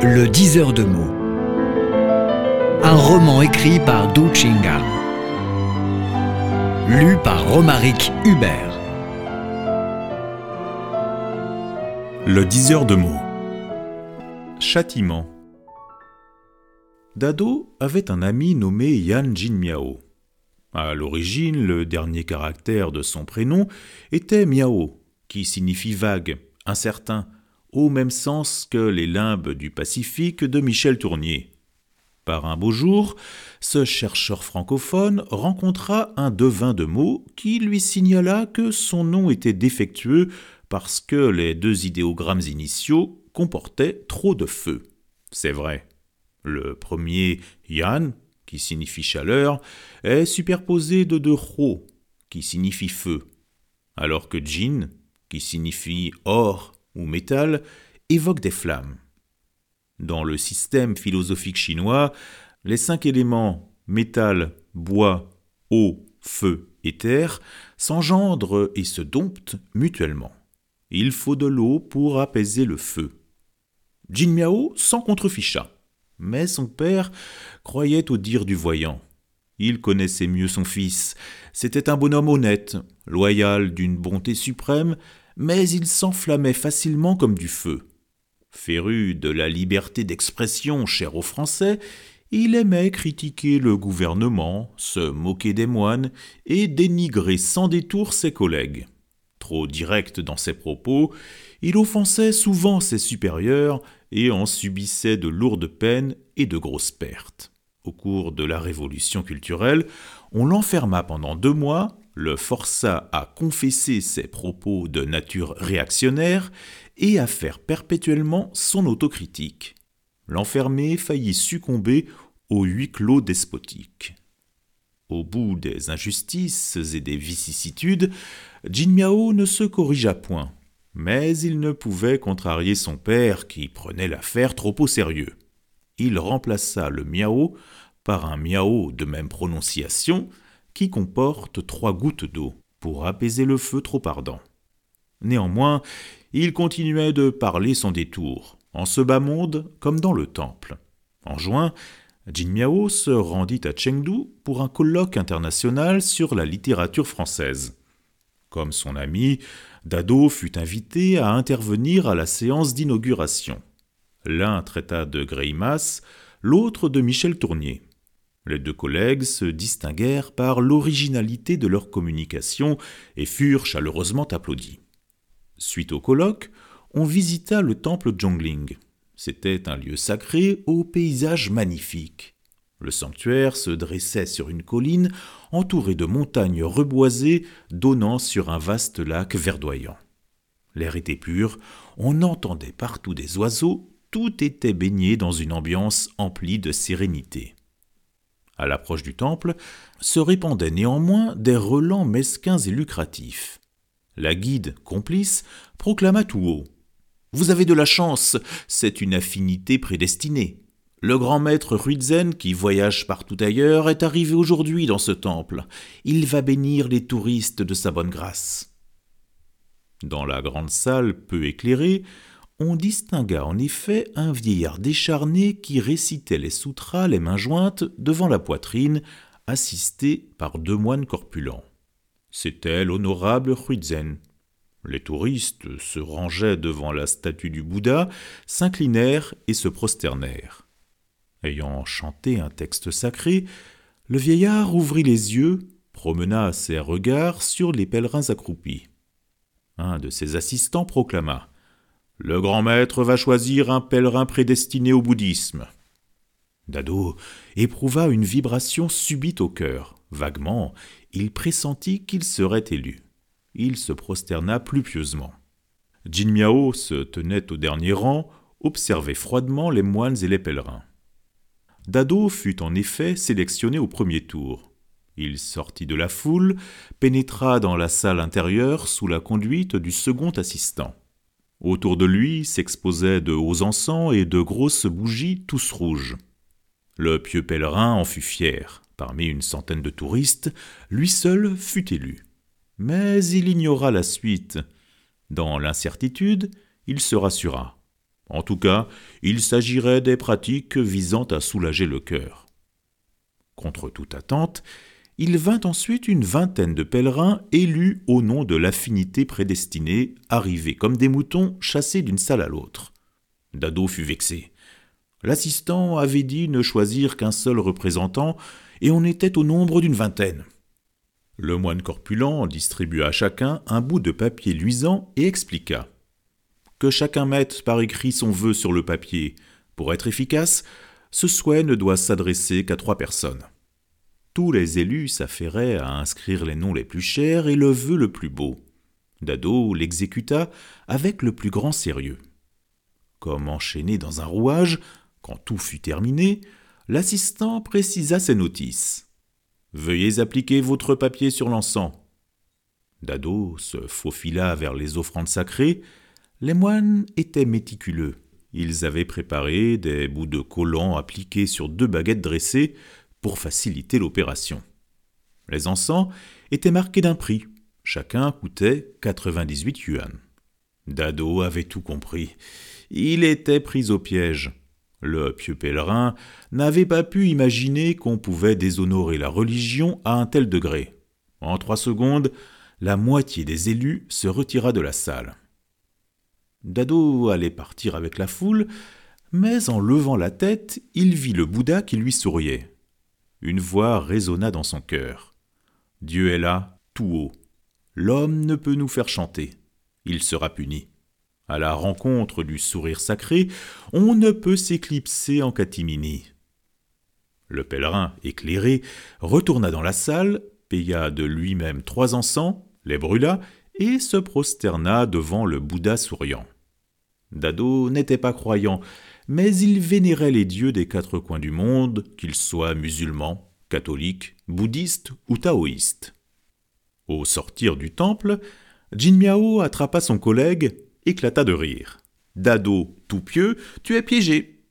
Le diseur de mots. Un roman écrit par Du Chinga. Lu par Romaric Hubert. Le diseur de mots. Châtiment. Dado avait un ami nommé Yan Jin À l'origine, le dernier caractère de son prénom était Miao, qui signifie vague, incertain, au même sens que les limbes du Pacifique de Michel Tournier. Par un beau jour, ce chercheur francophone rencontra un devin de mots qui lui signala que son nom était défectueux parce que les deux idéogrammes initiaux comportaient trop de feu. C'est vrai. Le premier, Yan, qui signifie chaleur, est superposé de deux Ro, qui signifie feu, alors que Jin, qui signifie or métal, évoque des flammes. Dans le système philosophique chinois, les cinq éléments métal, bois, eau, feu et terre s'engendrent et se domptent mutuellement. Il faut de l'eau pour apaiser le feu. Jin Miao s'en contreficha, mais son père croyait au dire du voyant. Il connaissait mieux son fils. C'était un bonhomme honnête, loyal d'une bonté suprême, mais il s'enflammait facilement comme du feu. Féru de la liberté d'expression chère aux Français, il aimait critiquer le gouvernement, se moquer des moines et dénigrer sans détour ses collègues. Trop direct dans ses propos, il offensait souvent ses supérieurs et en subissait de lourdes peines et de grosses pertes. Au cours de la révolution culturelle, on l'enferma pendant deux mois, le força à confesser ses propos de nature réactionnaire et à faire perpétuellement son autocritique. L'enfermé faillit succomber au huis clos despotique. Au bout des injustices et des vicissitudes, Jin Miao ne se corrigea point, mais il ne pouvait contrarier son père qui prenait l'affaire trop au sérieux. Il remplaça le miao par un miao de même prononciation qui comporte trois gouttes d'eau pour apaiser le feu trop ardent. Néanmoins, il continuait de parler sans détour, en ce bas monde comme dans le temple. En juin, Jin Miao se rendit à Chengdu pour un colloque international sur la littérature française. Comme son ami, Dado fut invité à intervenir à la séance d'inauguration. L'un traita de Greimas, l'autre de Michel Tournier. Les deux collègues se distinguèrent par l'originalité de leur communication et furent chaleureusement applaudis. Suite au colloque, on visita le temple Zhongling. C'était un lieu sacré au paysage magnifique. Le sanctuaire se dressait sur une colline entourée de montagnes reboisées donnant sur un vaste lac verdoyant. L'air était pur, on entendait partout des oiseaux, tout était baigné dans une ambiance emplie de sérénité. À l'approche du temple se répandaient néanmoins des relents mesquins et lucratifs. La guide, complice, proclama tout haut. Vous avez de la chance, c'est une affinité prédestinée. Le grand maître Ruizen, qui voyage partout ailleurs, est arrivé aujourd'hui dans ce temple. Il va bénir les touristes de sa bonne grâce. Dans la grande salle peu éclairée, on distingua en effet un vieillard décharné qui récitait les sutras les mains jointes devant la poitrine, assisté par deux moines corpulents. C'était l'honorable Huizen. Les touristes se rangeaient devant la statue du Bouddha, s'inclinèrent et se prosternèrent. Ayant chanté un texte sacré, le vieillard ouvrit les yeux, promena ses regards sur les pèlerins accroupis. Un de ses assistants proclama Le grand maître va choisir un pèlerin prédestiné au bouddhisme. Dado éprouva une vibration subite au cœur. Vaguement, il pressentit qu'il serait élu. Il se prosterna plus pieusement. Jin Miao se tenait au dernier rang, observait froidement les moines et les pèlerins. Dado fut en effet sélectionné au premier tour. Il sortit de la foule, pénétra dans la salle intérieure sous la conduite du second assistant. Autour de lui s'exposaient de hauts encens et de grosses bougies tous rouges. Le pieux pèlerin en fut fier. Parmi une centaine de touristes, lui seul fut élu. Mais il ignora la suite. Dans l'incertitude, il se rassura. En tout cas, il s'agirait des pratiques visant à soulager le cœur. Contre toute attente, il vint ensuite une vingtaine de pèlerins élus au nom de l'affinité prédestinée, arrivés comme des moutons chassés d'une salle à l'autre. Dado fut vexé. L'assistant avait dit ne choisir qu'un seul représentant, et on était au nombre d'une vingtaine. Le moine corpulent distribua à chacun un bout de papier luisant et expliqua. Que chacun mette par écrit son vœu sur le papier. Pour être efficace, ce souhait ne doit s'adresser qu'à trois personnes. Tous les élus s'affairaient à inscrire les noms les plus chers et le vœu le plus beau. Dado l'exécuta avec le plus grand sérieux. Comme enchaîné dans un rouage, quand tout fut terminé, l'assistant précisa ses notices. Veuillez appliquer votre papier sur l'encens. Dado se faufila vers les offrandes sacrées. Les moines étaient méticuleux. Ils avaient préparé des bouts de collant appliqués sur deux baguettes dressées pour faciliter l'opération. Les encens étaient marqués d'un prix. Chacun coûtait 98 yuan. Dado avait tout compris. Il était pris au piège. Le pieux pèlerin n'avait pas pu imaginer qu'on pouvait déshonorer la religion à un tel degré. En trois secondes, la moitié des élus se retira de la salle. Dado allait partir avec la foule, mais en levant la tête, il vit le Bouddha qui lui souriait. Une voix résonna dans son cœur. Dieu est là, tout haut. L'homme ne peut nous faire chanter. Il sera puni. À la rencontre du sourire sacré, on ne peut s'éclipser en catimini. Le pèlerin, éclairé, retourna dans la salle, paya de lui-même trois encens, les brûla et se prosterna devant le Bouddha souriant. Dado n'était pas croyant, mais il vénérait les dieux des quatre coins du monde, qu'ils soient musulmans, catholiques, bouddhistes ou taoïstes. Au sortir du temple, Jin Miao attrapa son collègue, éclata de rire. Dado, tout pieux, tu es piégé.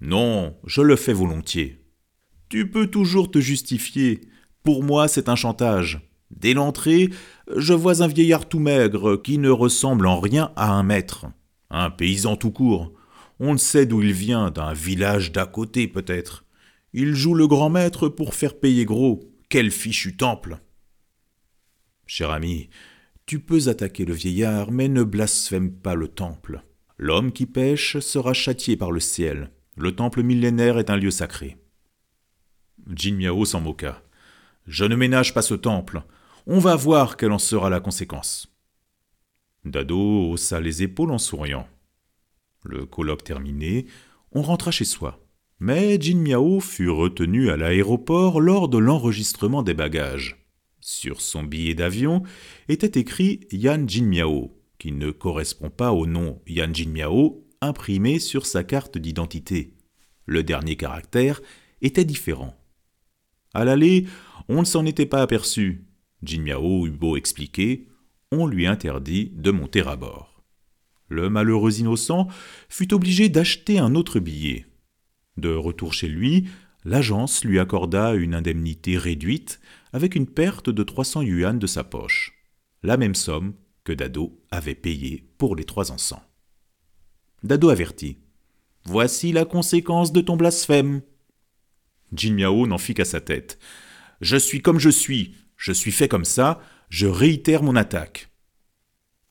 Non, je le fais volontiers. Tu peux toujours te justifier. Pour moi, c'est un chantage. Dès l'entrée, je vois un vieillard tout maigre qui ne ressemble en rien à un maître. Un paysan tout court. On ne sait d'où il vient, d'un village d'à côté peut-être. Il joue le grand maître pour faire payer gros. Quel fichu temple Cher ami, tu peux attaquer le vieillard, mais ne blasphème pas le temple. L'homme qui pêche sera châtié par le ciel. Le temple millénaire est un lieu sacré. Jin Miao s'en moqua. Je ne ménage pas ce temple. On va voir quelle en sera la conséquence. Dado haussa les épaules en souriant. Le colloque terminé, on rentra chez soi. Mais Jin Miao fut retenu à l'aéroport lors de l'enregistrement des bagages. Sur son billet d'avion était écrit Yan Jin Miao, qui ne correspond pas au nom Yan Jin Miao imprimé sur sa carte d'identité. Le dernier caractère était différent. À l'aller, on ne s'en était pas aperçu. Jin Miao eut beau expliquer, on lui interdit de monter à bord le malheureux innocent fut obligé d'acheter un autre billet. De retour chez lui, l'agence lui accorda une indemnité réduite avec une perte de 300 yuan de sa poche, la même somme que Dado avait payée pour les trois encens. Dado avertit. Voici la conséquence de ton blasphème. Jin Miao n'en fit qu'à sa tête. Je suis comme je suis, je suis fait comme ça, je réitère mon attaque.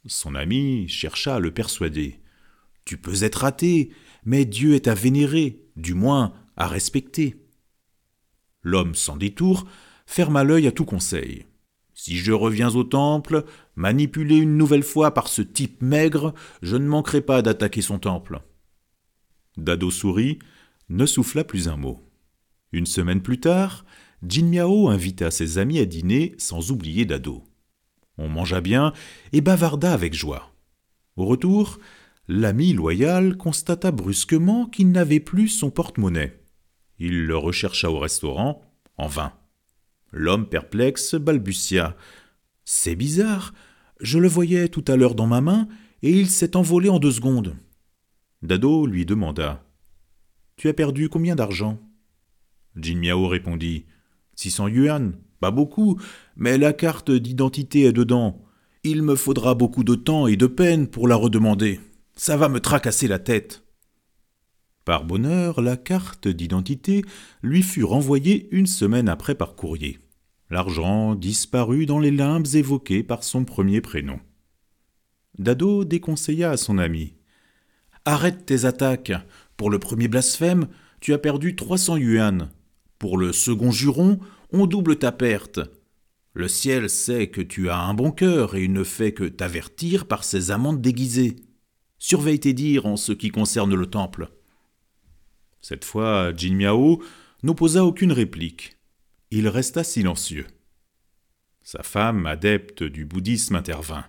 Son ami chercha à le persuader. Tu peux être athée, mais Dieu est à vénérer, du moins à respecter. L'homme sans détour ferma l'œil à tout conseil. Si je reviens au temple, manipulé une nouvelle fois par ce type maigre, je ne manquerai pas d'attaquer son temple. Dado sourit, ne souffla plus un mot. Une semaine plus tard, Jin Miao invita ses amis à dîner sans oublier Dado. On mangea bien et bavarda avec joie. Au retour, l'ami loyal constata brusquement qu'il n'avait plus son porte-monnaie. Il le rechercha au restaurant, en vain. L'homme perplexe balbutia. C'est bizarre. Je le voyais tout à l'heure dans ma main, et il s'est envolé en deux secondes. Dado lui demanda. Tu as perdu combien d'argent? Jin Miao répondit. Six cents yuan. Beaucoup, mais la carte d'identité est dedans. Il me faudra beaucoup de temps et de peine pour la redemander. Ça va me tracasser la tête. Par bonheur, la carte d'identité lui fut renvoyée une semaine après par courrier. L'argent disparut dans les limbes évoqués par son premier prénom. Dado déconseilla à son ami. Arrête tes attaques. Pour le premier blasphème, tu as perdu 300 yuan. Pour le second juron, on double ta perte. Le ciel sait que tu as un bon cœur et il ne fait que t'avertir par ses amendes déguisées. Surveille tes dires en ce qui concerne le temple. Cette fois, Jin Miao n'opposa aucune réplique. Il resta silencieux. Sa femme, adepte du bouddhisme, intervint.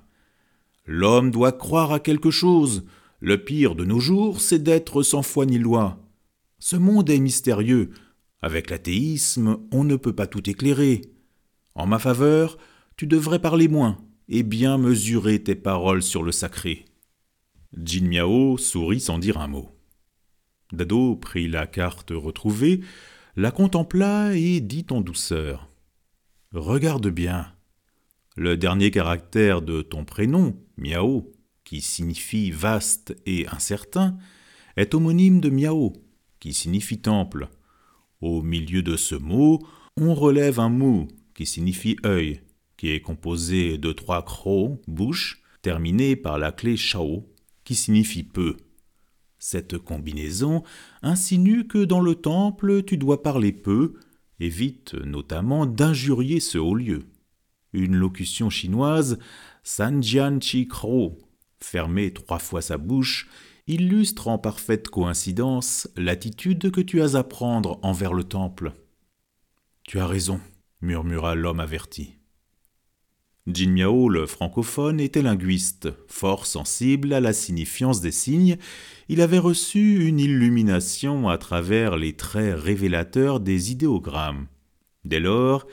L'homme doit croire à quelque chose. Le pire de nos jours, c'est d'être sans foi ni loi. Ce monde est mystérieux. Avec l'athéisme, on ne peut pas tout éclairer. En ma faveur, tu devrais parler moins et bien mesurer tes paroles sur le sacré. Jin Miao sourit sans dire un mot. Dado prit la carte retrouvée, la contempla et dit en douceur Regarde bien. Le dernier caractère de ton prénom, Miao, qui signifie vaste et incertain, est homonyme de Miao, qui signifie temple. Au milieu de ce mot, on relève un mot qui signifie œil, qui est composé de trois crocs, bouche, terminés par la clé Shao, qui signifie peu. Cette combinaison insinue que dans le temple tu dois parler peu, évite notamment d'injurier ce haut lieu. Une locution chinoise, Sanjian Chi Kro, fermer trois fois sa bouche, illustre en parfaite coïncidence l'attitude que tu as à prendre envers le temple. Tu as raison, murmura l'homme averti. Jin Miao, le francophone, était linguiste, fort sensible à la signifiance des signes. Il avait reçu une illumination à travers les traits révélateurs des idéogrammes. Dès lors,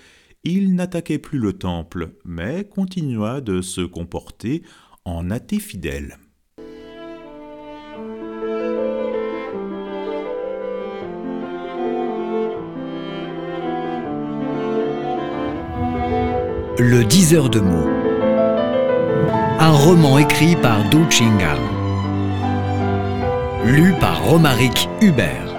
il n'attaquait plus le temple, mais continua de se comporter en athée fidèle. Le diseur de mots. Un roman écrit par Du Chingal. Lu par Romaric Hubert.